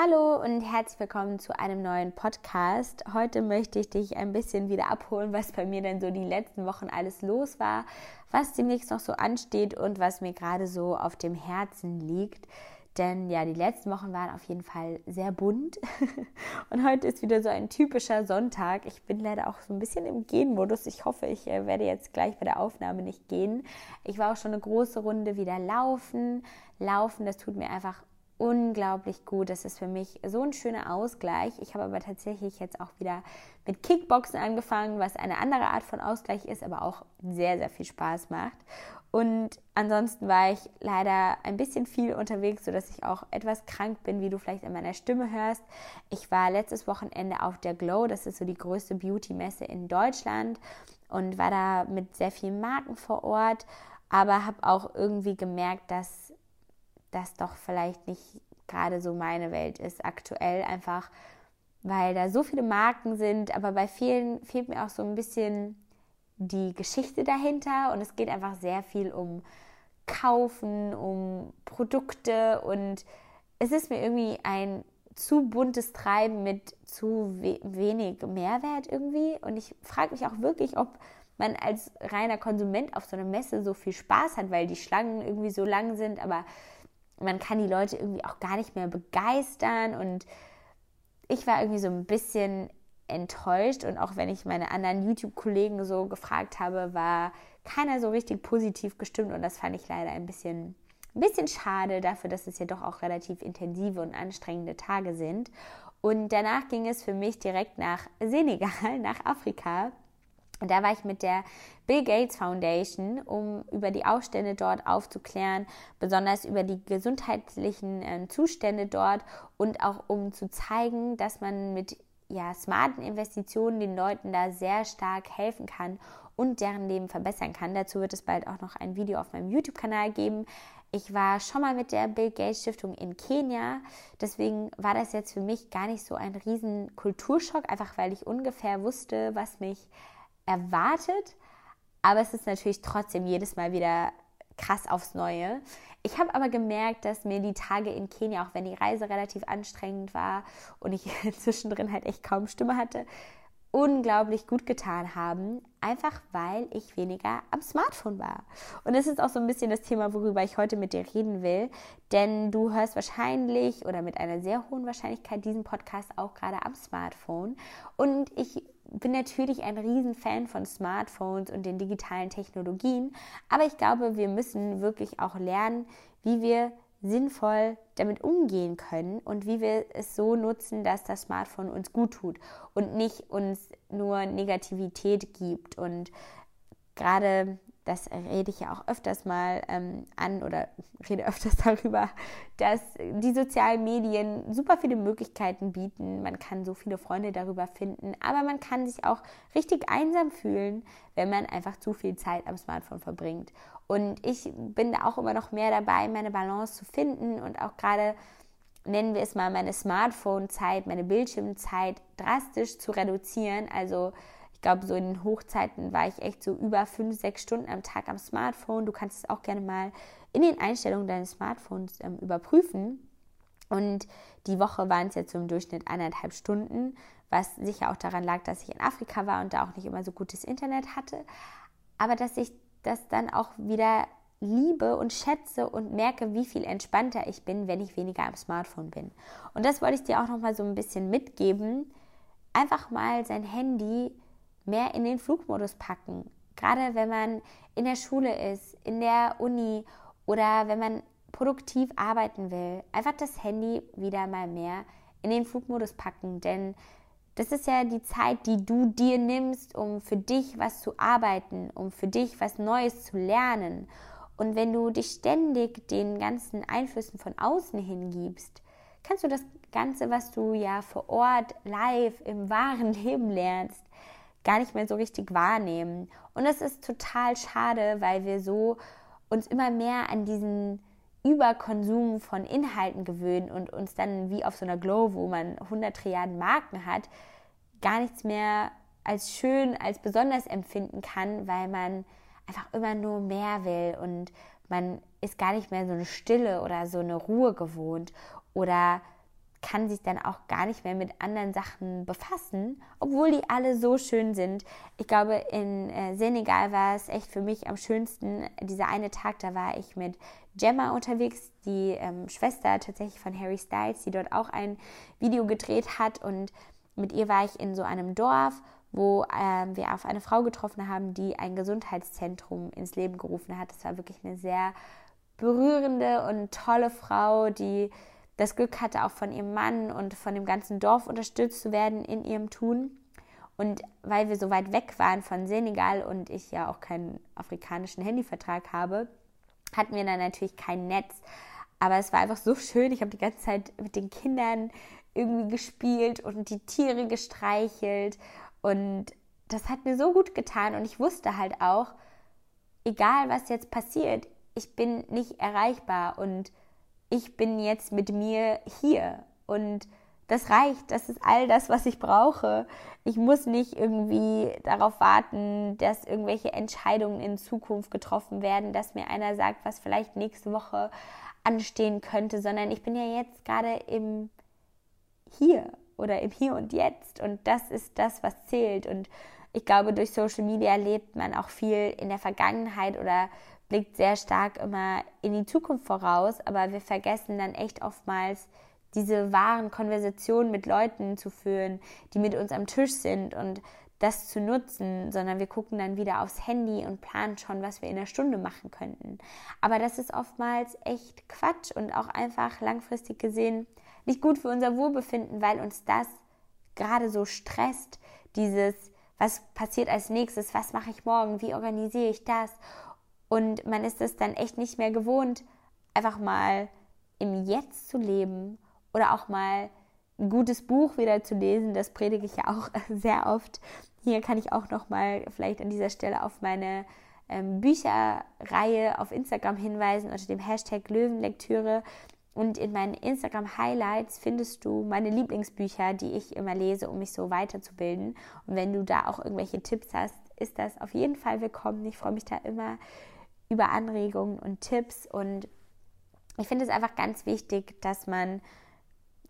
Hallo und herzlich willkommen zu einem neuen Podcast. Heute möchte ich dich ein bisschen wieder abholen, was bei mir denn so die letzten Wochen alles los war, was demnächst noch so ansteht und was mir gerade so auf dem Herzen liegt. Denn ja, die letzten Wochen waren auf jeden Fall sehr bunt. Und heute ist wieder so ein typischer Sonntag. Ich bin leider auch so ein bisschen im Gehen-Modus. Ich hoffe, ich äh, werde jetzt gleich bei der Aufnahme nicht gehen. Ich war auch schon eine große Runde wieder laufen. Laufen, das tut mir einfach unglaublich gut. Das ist für mich so ein schöner Ausgleich. Ich habe aber tatsächlich jetzt auch wieder mit Kickboxen angefangen, was eine andere Art von Ausgleich ist, aber auch sehr, sehr viel Spaß macht. Und ansonsten war ich leider ein bisschen viel unterwegs, sodass ich auch etwas krank bin, wie du vielleicht an meiner Stimme hörst. Ich war letztes Wochenende auf der Glow, das ist so die größte Beauty-Messe in Deutschland und war da mit sehr vielen Marken vor Ort, aber habe auch irgendwie gemerkt, dass das doch vielleicht nicht gerade so meine Welt ist aktuell, einfach weil da so viele Marken sind, aber bei vielen fehlt mir auch so ein bisschen die Geschichte dahinter und es geht einfach sehr viel um Kaufen, um Produkte und es ist mir irgendwie ein zu buntes Treiben mit zu we wenig Mehrwert irgendwie und ich frage mich auch wirklich, ob man als reiner Konsument auf so einer Messe so viel Spaß hat, weil die Schlangen irgendwie so lang sind, aber man kann die Leute irgendwie auch gar nicht mehr begeistern und ich war irgendwie so ein bisschen enttäuscht und auch wenn ich meine anderen YouTube-Kollegen so gefragt habe, war keiner so richtig positiv gestimmt und das fand ich leider ein bisschen, ein bisschen schade dafür, dass es ja doch auch relativ intensive und anstrengende Tage sind. Und danach ging es für mich direkt nach Senegal, nach Afrika und da war ich mit der Bill Gates Foundation, um über die Aufstände dort aufzuklären, besonders über die gesundheitlichen äh, Zustände dort und auch um zu zeigen, dass man mit ja, smarten Investitionen den Leuten da sehr stark helfen kann und deren Leben verbessern kann. Dazu wird es bald auch noch ein Video auf meinem YouTube-Kanal geben. Ich war schon mal mit der Bill Gates Stiftung in Kenia, deswegen war das jetzt für mich gar nicht so ein riesen Kulturschock, einfach weil ich ungefähr wusste, was mich erwartet, aber es ist natürlich trotzdem jedes Mal wieder krass aufs Neue. Ich habe aber gemerkt, dass mir die Tage in Kenia, auch wenn die Reise relativ anstrengend war und ich zwischendrin halt echt kaum Stimme hatte, unglaublich gut getan haben, einfach weil ich weniger am Smartphone war. Und das ist auch so ein bisschen das Thema, worüber ich heute mit dir reden will, denn du hörst wahrscheinlich oder mit einer sehr hohen Wahrscheinlichkeit diesen Podcast auch gerade am Smartphone. Und ich bin natürlich ein Riesenfan von Smartphones und den digitalen Technologien, aber ich glaube, wir müssen wirklich auch lernen, wie wir sinnvoll damit umgehen können und wie wir es so nutzen, dass das Smartphone uns gut tut und nicht uns nur Negativität gibt. Und gerade das rede ich ja auch öfters mal ähm, an oder rede öfters darüber, dass die sozialen Medien super viele Möglichkeiten bieten. Man kann so viele Freunde darüber finden, aber man kann sich auch richtig einsam fühlen, wenn man einfach zu viel Zeit am Smartphone verbringt. Und ich bin da auch immer noch mehr dabei, meine Balance zu finden und auch gerade nennen wir es mal meine Smartphone-Zeit, meine Bildschirmzeit drastisch zu reduzieren. Also ich glaube, so in den Hochzeiten war ich echt so über fünf, sechs Stunden am Tag am Smartphone. Du kannst es auch gerne mal in den Einstellungen deines Smartphones ähm, überprüfen. Und die Woche waren es jetzt so im Durchschnitt eineinhalb Stunden, was sicher auch daran lag, dass ich in Afrika war und da auch nicht immer so gutes Internet hatte. Aber dass ich das dann auch wieder liebe und schätze und merke, wie viel entspannter ich bin, wenn ich weniger am Smartphone bin. Und das wollte ich dir auch noch mal so ein bisschen mitgeben. Einfach mal sein Handy mehr in den Flugmodus packen. Gerade wenn man in der Schule ist, in der Uni oder wenn man produktiv arbeiten will. Einfach das Handy wieder mal mehr in den Flugmodus packen, denn das ist ja die Zeit, die du dir nimmst, um für dich was zu arbeiten, um für dich was Neues zu lernen. Und wenn du dich ständig den ganzen Einflüssen von außen hingibst, kannst du das Ganze, was du ja vor Ort live im wahren Leben lernst, gar nicht mehr so richtig wahrnehmen. Und das ist total schade, weil wir so uns immer mehr an diesen Überkonsum von Inhalten gewöhnen und uns dann wie auf so einer Glow, wo man 100 Trilliarden Marken hat, gar nichts mehr als schön, als besonders empfinden kann, weil man einfach immer nur mehr will und man ist gar nicht mehr so eine Stille oder so eine Ruhe gewohnt oder kann sich dann auch gar nicht mehr mit anderen Sachen befassen, obwohl die alle so schön sind. Ich glaube, in äh, Senegal war es echt für mich am schönsten. Dieser eine Tag, da war ich mit Gemma unterwegs, die ähm, Schwester tatsächlich von Harry Styles, die dort auch ein Video gedreht hat. Und mit ihr war ich in so einem Dorf, wo ähm, wir auf eine Frau getroffen haben, die ein Gesundheitszentrum ins Leben gerufen hat. Das war wirklich eine sehr berührende und tolle Frau, die das Glück hatte, auch von ihrem Mann und von dem ganzen Dorf unterstützt zu werden in ihrem Tun. Und weil wir so weit weg waren von Senegal und ich ja auch keinen afrikanischen Handyvertrag habe, hatten wir dann natürlich kein Netz. Aber es war einfach so schön. Ich habe die ganze Zeit mit den Kindern irgendwie gespielt und die Tiere gestreichelt. Und das hat mir so gut getan. Und ich wusste halt auch, egal was jetzt passiert, ich bin nicht erreichbar. Und ich bin jetzt mit mir hier und das reicht, das ist all das, was ich brauche. Ich muss nicht irgendwie darauf warten, dass irgendwelche Entscheidungen in Zukunft getroffen werden, dass mir einer sagt, was vielleicht nächste Woche anstehen könnte, sondern ich bin ja jetzt gerade im Hier oder im Hier und Jetzt und das ist das, was zählt. Und ich glaube, durch Social Media lebt man auch viel in der Vergangenheit oder blickt sehr stark immer in die Zukunft voraus, aber wir vergessen dann echt oftmals, diese wahren Konversationen mit Leuten zu führen, die mit uns am Tisch sind und das zu nutzen, sondern wir gucken dann wieder aufs Handy und planen schon, was wir in der Stunde machen könnten. Aber das ist oftmals echt Quatsch und auch einfach langfristig gesehen nicht gut für unser Wohlbefinden, weil uns das gerade so stresst, dieses, was passiert als nächstes, was mache ich morgen, wie organisiere ich das und man ist es dann echt nicht mehr gewohnt, einfach mal im Jetzt zu leben oder auch mal ein gutes Buch wieder zu lesen. Das predige ich ja auch sehr oft. Hier kann ich auch noch mal vielleicht an dieser Stelle auf meine ähm, Bücherreihe auf Instagram hinweisen unter dem Hashtag Löwenlektüre. Und in meinen Instagram Highlights findest du meine Lieblingsbücher, die ich immer lese, um mich so weiterzubilden. Und wenn du da auch irgendwelche Tipps hast, ist das auf jeden Fall willkommen. Ich freue mich da immer über Anregungen und Tipps. Und ich finde es einfach ganz wichtig, dass man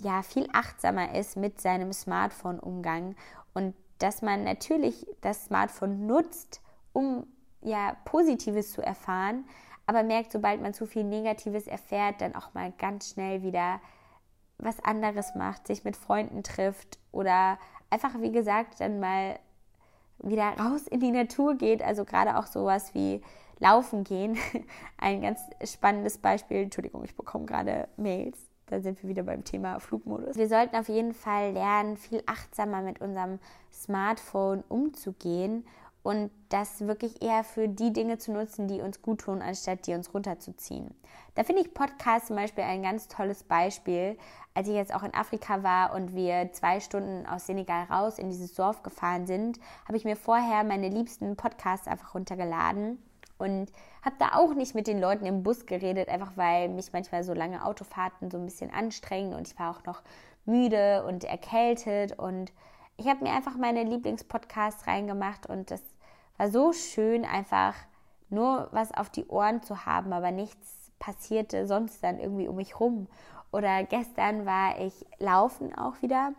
ja viel achtsamer ist mit seinem Smartphone-Umgang und dass man natürlich das Smartphone nutzt, um ja Positives zu erfahren, aber merkt, sobald man zu viel Negatives erfährt, dann auch mal ganz schnell wieder was anderes macht, sich mit Freunden trifft oder einfach, wie gesagt, dann mal wieder raus in die Natur geht. Also gerade auch sowas wie Laufen gehen. Ein ganz spannendes Beispiel. Entschuldigung, ich bekomme gerade Mails. Da sind wir wieder beim Thema Flugmodus. Wir sollten auf jeden Fall lernen, viel achtsamer mit unserem Smartphone umzugehen und das wirklich eher für die Dinge zu nutzen, die uns gut tun, anstatt die uns runterzuziehen. Da finde ich Podcast zum Beispiel ein ganz tolles Beispiel. Als ich jetzt auch in Afrika war und wir zwei Stunden aus Senegal raus in dieses Dorf gefahren sind, habe ich mir vorher meine liebsten Podcasts einfach runtergeladen und habe da auch nicht mit den Leuten im Bus geredet, einfach weil mich manchmal so lange Autofahrten so ein bisschen anstrengen und ich war auch noch müde und erkältet und ich habe mir einfach meine Lieblingspodcasts reingemacht und das war so schön, einfach nur was auf die Ohren zu haben, aber nichts passierte sonst dann irgendwie um mich rum. Oder gestern war ich laufen auch wieder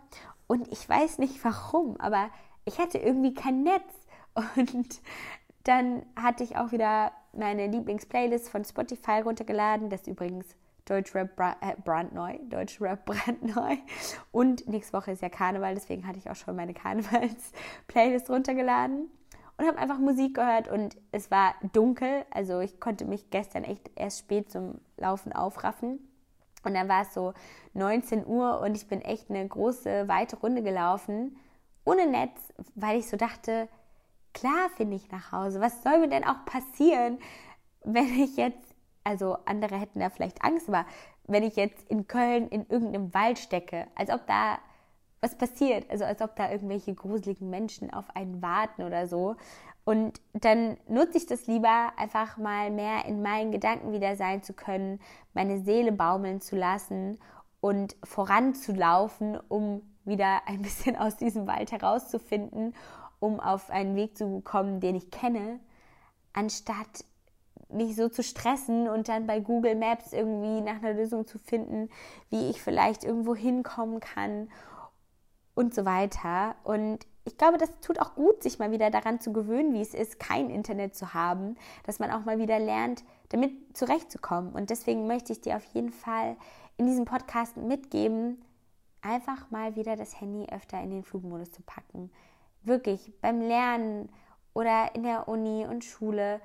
und ich weiß nicht warum, aber ich hatte irgendwie kein Netz und dann hatte ich auch wieder meine Lieblingsplaylist von Spotify runtergeladen. Das ist übrigens Deutschrap äh, brandneu. Deutschrap brandneu. Und nächste Woche ist ja Karneval, deswegen hatte ich auch schon meine Karnevals-Playlist runtergeladen und habe einfach Musik gehört und es war dunkel. Also ich konnte mich gestern echt erst spät zum Laufen aufraffen. Und dann war es so 19 Uhr und ich bin echt eine große, weite Runde gelaufen, ohne Netz, weil ich so dachte, Klar finde ich nach Hause. Was soll mir denn auch passieren, wenn ich jetzt, also andere hätten da vielleicht Angst, aber wenn ich jetzt in Köln in irgendeinem Wald stecke, als ob da was passiert, also als ob da irgendwelche gruseligen Menschen auf einen warten oder so. Und dann nutze ich das lieber, einfach mal mehr in meinen Gedanken wieder sein zu können, meine Seele baumeln zu lassen und voranzulaufen, um wieder ein bisschen aus diesem Wald herauszufinden um auf einen Weg zu kommen, den ich kenne, anstatt nicht so zu stressen und dann bei Google Maps irgendwie nach einer Lösung zu finden, wie ich vielleicht irgendwo hinkommen kann und so weiter. Und ich glaube, das tut auch gut, sich mal wieder daran zu gewöhnen, wie es ist, kein Internet zu haben, dass man auch mal wieder lernt, damit zurechtzukommen. Und deswegen möchte ich dir auf jeden Fall in diesem Podcast mitgeben, einfach mal wieder das Handy öfter in den Flugmodus zu packen. Wirklich beim Lernen oder in der Uni und Schule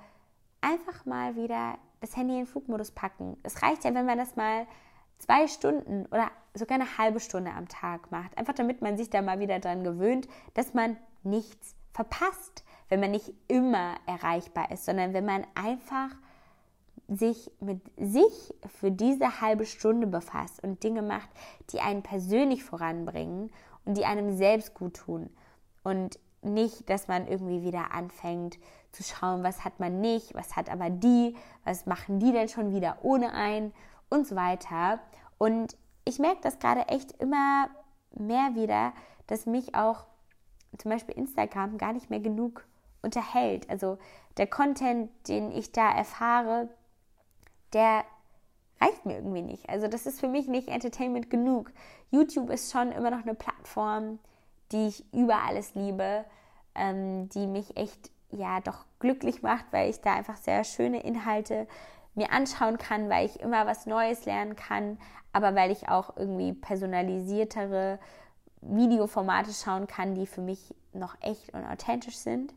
einfach mal wieder das Handy in den Flugmodus packen. Es reicht ja, wenn man das mal zwei Stunden oder sogar eine halbe Stunde am Tag macht. Einfach damit man sich da mal wieder dran gewöhnt, dass man nichts verpasst, wenn man nicht immer erreichbar ist, sondern wenn man einfach sich mit sich für diese halbe Stunde befasst und Dinge macht, die einen persönlich voranbringen und die einem selbst gut tun. Und nicht, dass man irgendwie wieder anfängt zu schauen, was hat man nicht, was hat aber die, was machen die denn schon wieder ohne ein und so weiter. Und ich merke das gerade echt immer mehr wieder, dass mich auch zum Beispiel Instagram gar nicht mehr genug unterhält. Also der Content, den ich da erfahre, der reicht mir irgendwie nicht. Also das ist für mich nicht Entertainment genug. YouTube ist schon immer noch eine Plattform, die ich über alles liebe, ähm, die mich echt ja doch glücklich macht, weil ich da einfach sehr schöne Inhalte mir anschauen kann, weil ich immer was Neues lernen kann, aber weil ich auch irgendwie personalisiertere Videoformate schauen kann, die für mich noch echt und authentisch sind,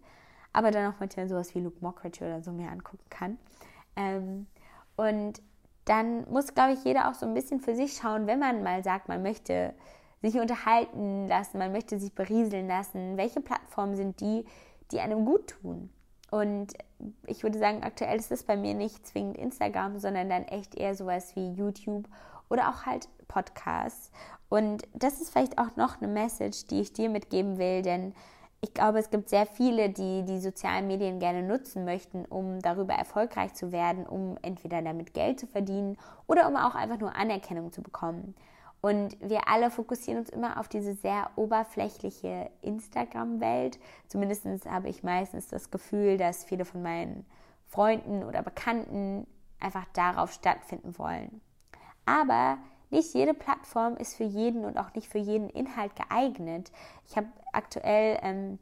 aber dann auch manchmal sowas wie Luke Mockridge oder so mir angucken kann. Ähm, und dann muss, glaube ich, jeder auch so ein bisschen für sich schauen, wenn man mal sagt, man möchte sich unterhalten lassen, man möchte sich berieseln lassen, welche Plattformen sind die, die einem gut tun. Und ich würde sagen, aktuell ist es bei mir nicht zwingend Instagram, sondern dann echt eher sowas wie YouTube oder auch halt Podcasts. Und das ist vielleicht auch noch eine Message, die ich dir mitgeben will, denn ich glaube, es gibt sehr viele, die die sozialen Medien gerne nutzen möchten, um darüber erfolgreich zu werden, um entweder damit Geld zu verdienen oder um auch einfach nur Anerkennung zu bekommen. Und wir alle fokussieren uns immer auf diese sehr oberflächliche Instagram-Welt. Zumindest habe ich meistens das Gefühl, dass viele von meinen Freunden oder Bekannten einfach darauf stattfinden wollen. Aber nicht jede Plattform ist für jeden und auch nicht für jeden Inhalt geeignet. Ich habe aktuell ähm,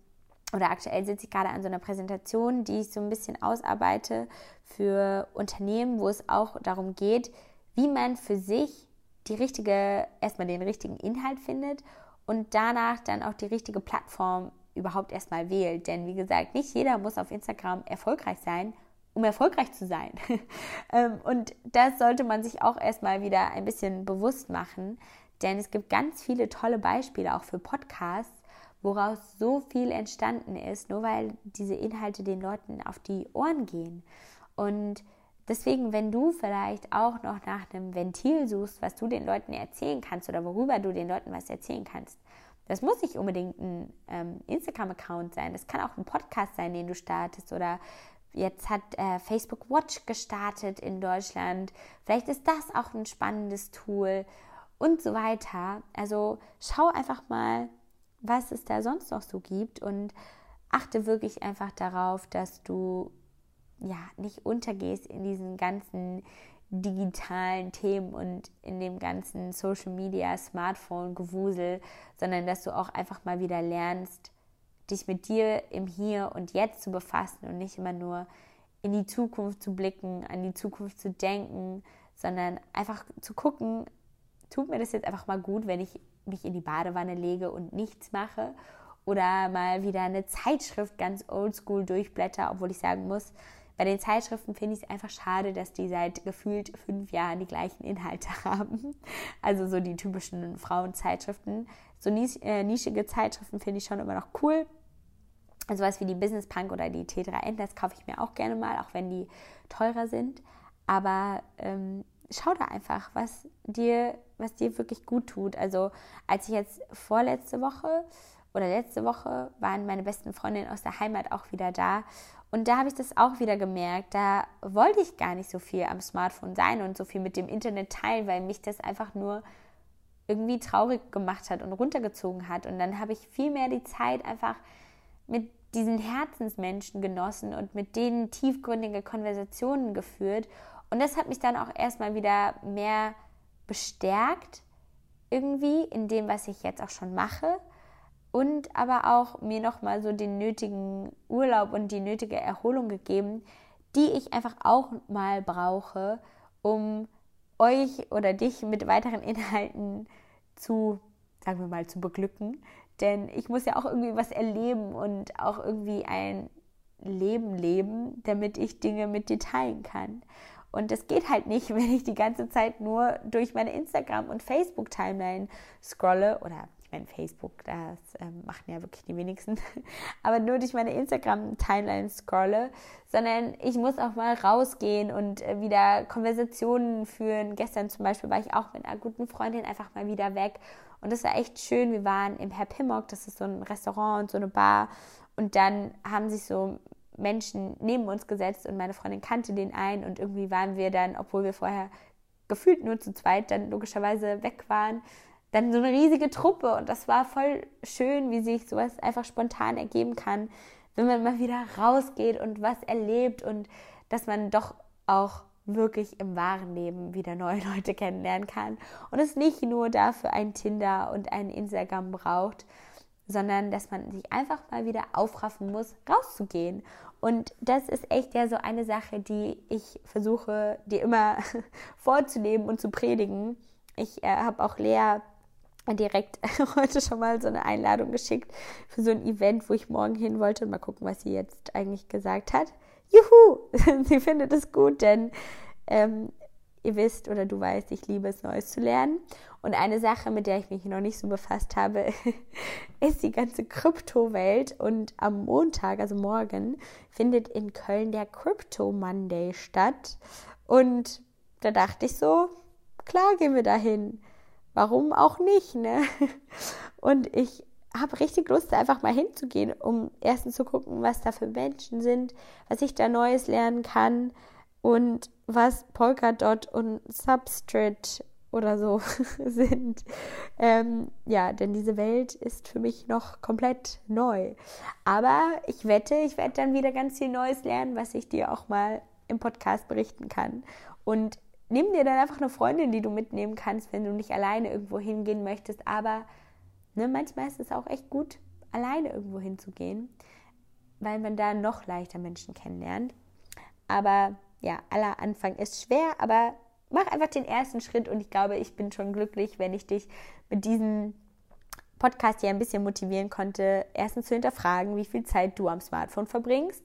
oder aktuell sitze ich gerade an so einer Präsentation, die ich so ein bisschen ausarbeite für Unternehmen, wo es auch darum geht, wie man für sich die richtige, erstmal den richtigen Inhalt findet und danach dann auch die richtige Plattform überhaupt erstmal wählt. Denn wie gesagt, nicht jeder muss auf Instagram erfolgreich sein, um erfolgreich zu sein. Ähm, und das sollte man sich auch erstmal wieder ein bisschen bewusst machen, denn es gibt ganz viele tolle Beispiele auch für Podcasts, woraus so viel entstanden ist, nur weil diese Inhalte den Leuten auf die Ohren gehen. Und Deswegen, wenn du vielleicht auch noch nach einem Ventil suchst, was du den Leuten erzählen kannst oder worüber du den Leuten was erzählen kannst, das muss nicht unbedingt ein ähm, Instagram-Account sein. Das kann auch ein Podcast sein, den du startest. Oder jetzt hat äh, Facebook Watch gestartet in Deutschland. Vielleicht ist das auch ein spannendes Tool und so weiter. Also schau einfach mal, was es da sonst noch so gibt und achte wirklich einfach darauf, dass du ja, nicht untergehst in diesen ganzen digitalen Themen und in dem ganzen Social Media, Smartphone, Gewusel, sondern dass du auch einfach mal wieder lernst, dich mit dir im Hier und Jetzt zu befassen und nicht immer nur in die Zukunft zu blicken, an die Zukunft zu denken, sondern einfach zu gucken, tut mir das jetzt einfach mal gut, wenn ich mich in die Badewanne lege und nichts mache? Oder mal wieder eine Zeitschrift ganz oldschool durchblätter, obwohl ich sagen muss, bei den Zeitschriften finde ich es einfach schade, dass die seit gefühlt fünf Jahren die gleichen Inhalte haben. Also so die typischen Frauenzeitschriften. So äh, nischige Zeitschriften finde ich schon immer noch cool. Also was wie die Business Punk oder die T3N, das kaufe ich mir auch gerne mal, auch wenn die teurer sind. Aber ähm, schau da einfach, was dir, was dir wirklich gut tut. Also als ich jetzt vorletzte Woche oder letzte Woche waren meine besten Freundinnen aus der Heimat auch wieder da und da habe ich das auch wieder gemerkt. Da wollte ich gar nicht so viel am Smartphone sein und so viel mit dem Internet teilen, weil mich das einfach nur irgendwie traurig gemacht hat und runtergezogen hat. Und dann habe ich viel mehr die Zeit einfach mit diesen Herzensmenschen genossen und mit denen tiefgründige Konversationen geführt. Und das hat mich dann auch erstmal wieder mehr bestärkt, irgendwie in dem, was ich jetzt auch schon mache. Und aber auch mir nochmal so den nötigen Urlaub und die nötige Erholung gegeben, die ich einfach auch mal brauche, um euch oder dich mit weiteren Inhalten zu, sagen wir mal, zu beglücken. Denn ich muss ja auch irgendwie was erleben und auch irgendwie ein Leben leben, damit ich Dinge mit dir teilen kann. Und das geht halt nicht, wenn ich die ganze Zeit nur durch meine Instagram- und Facebook-Timeline scrolle oder ich meine, Facebook, das ähm, machen ja wirklich die wenigsten, aber nur durch meine Instagram-Timeline scrolle, sondern ich muss auch mal rausgehen und äh, wieder Konversationen führen. Gestern zum Beispiel war ich auch mit einer guten Freundin einfach mal wieder weg und das war echt schön. Wir waren im Herr Pimmock, das ist so ein Restaurant und so eine Bar und dann haben sich so Menschen neben uns gesetzt und meine Freundin kannte den ein und irgendwie waren wir dann, obwohl wir vorher gefühlt nur zu zweit dann logischerweise weg waren, dann so eine riesige Truppe und das war voll schön, wie sich sowas einfach spontan ergeben kann, wenn man mal wieder rausgeht und was erlebt und dass man doch auch wirklich im wahren Leben wieder neue Leute kennenlernen kann und es nicht nur dafür ein Tinder und ein Instagram braucht, sondern dass man sich einfach mal wieder aufraffen muss, rauszugehen. Und das ist echt ja so eine Sache, die ich versuche, dir immer vorzuleben und zu predigen. Ich äh, habe auch Lea direkt heute schon mal so eine Einladung geschickt für so ein Event, wo ich morgen hin wollte und mal gucken, was sie jetzt eigentlich gesagt hat. Juhu! sie findet es gut, denn ähm, ihr wisst oder du weißt, ich liebe es, Neues zu lernen. Und eine Sache, mit der ich mich noch nicht so befasst habe, ist die ganze Kryptowelt. Und am Montag, also morgen, findet in Köln der Crypto Monday statt. Und da dachte ich so, klar gehen wir dahin. Warum auch nicht, ne? Und ich habe richtig Lust, einfach mal hinzugehen, um erstens zu gucken, was da für Menschen sind, was ich da Neues lernen kann und was Polkadot und Substrate oder so sind. Ähm, ja, denn diese Welt ist für mich noch komplett neu. Aber ich wette, ich werde dann wieder ganz viel Neues lernen, was ich dir auch mal im Podcast berichten kann. Und nimm dir dann einfach eine Freundin, die du mitnehmen kannst, wenn du nicht alleine irgendwo hingehen möchtest. Aber ne, manchmal ist es auch echt gut, alleine irgendwo hinzugehen, weil man da noch leichter Menschen kennenlernt. Aber ja, aller Anfang ist schwer, aber mach einfach den ersten Schritt und ich glaube, ich bin schon glücklich, wenn ich dich mit diesem Podcast hier ein bisschen motivieren konnte, erstens zu hinterfragen, wie viel Zeit du am Smartphone verbringst,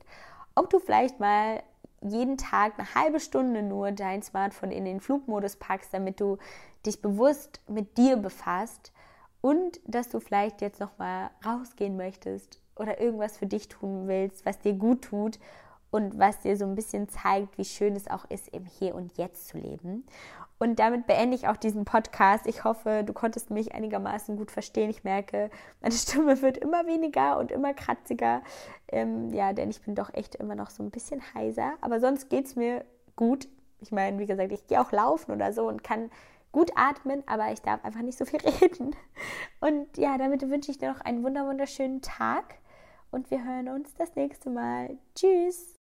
ob du vielleicht mal jeden Tag eine halbe Stunde nur dein Smartphone in den Flugmodus packst, damit du dich bewusst mit dir befasst und dass du vielleicht jetzt noch mal rausgehen möchtest oder irgendwas für dich tun willst, was dir gut tut und was dir so ein bisschen zeigt, wie schön es auch ist, im Hier und Jetzt zu leben. Und damit beende ich auch diesen Podcast. Ich hoffe, du konntest mich einigermaßen gut verstehen. Ich merke, meine Stimme wird immer weniger und immer kratziger. Ähm, ja, denn ich bin doch echt immer noch so ein bisschen heiser. Aber sonst geht es mir gut. Ich meine, wie gesagt, ich gehe auch laufen oder so und kann gut atmen, aber ich darf einfach nicht so viel reden. Und ja, damit wünsche ich dir noch einen wunderschönen Tag und wir hören uns das nächste Mal. Tschüss!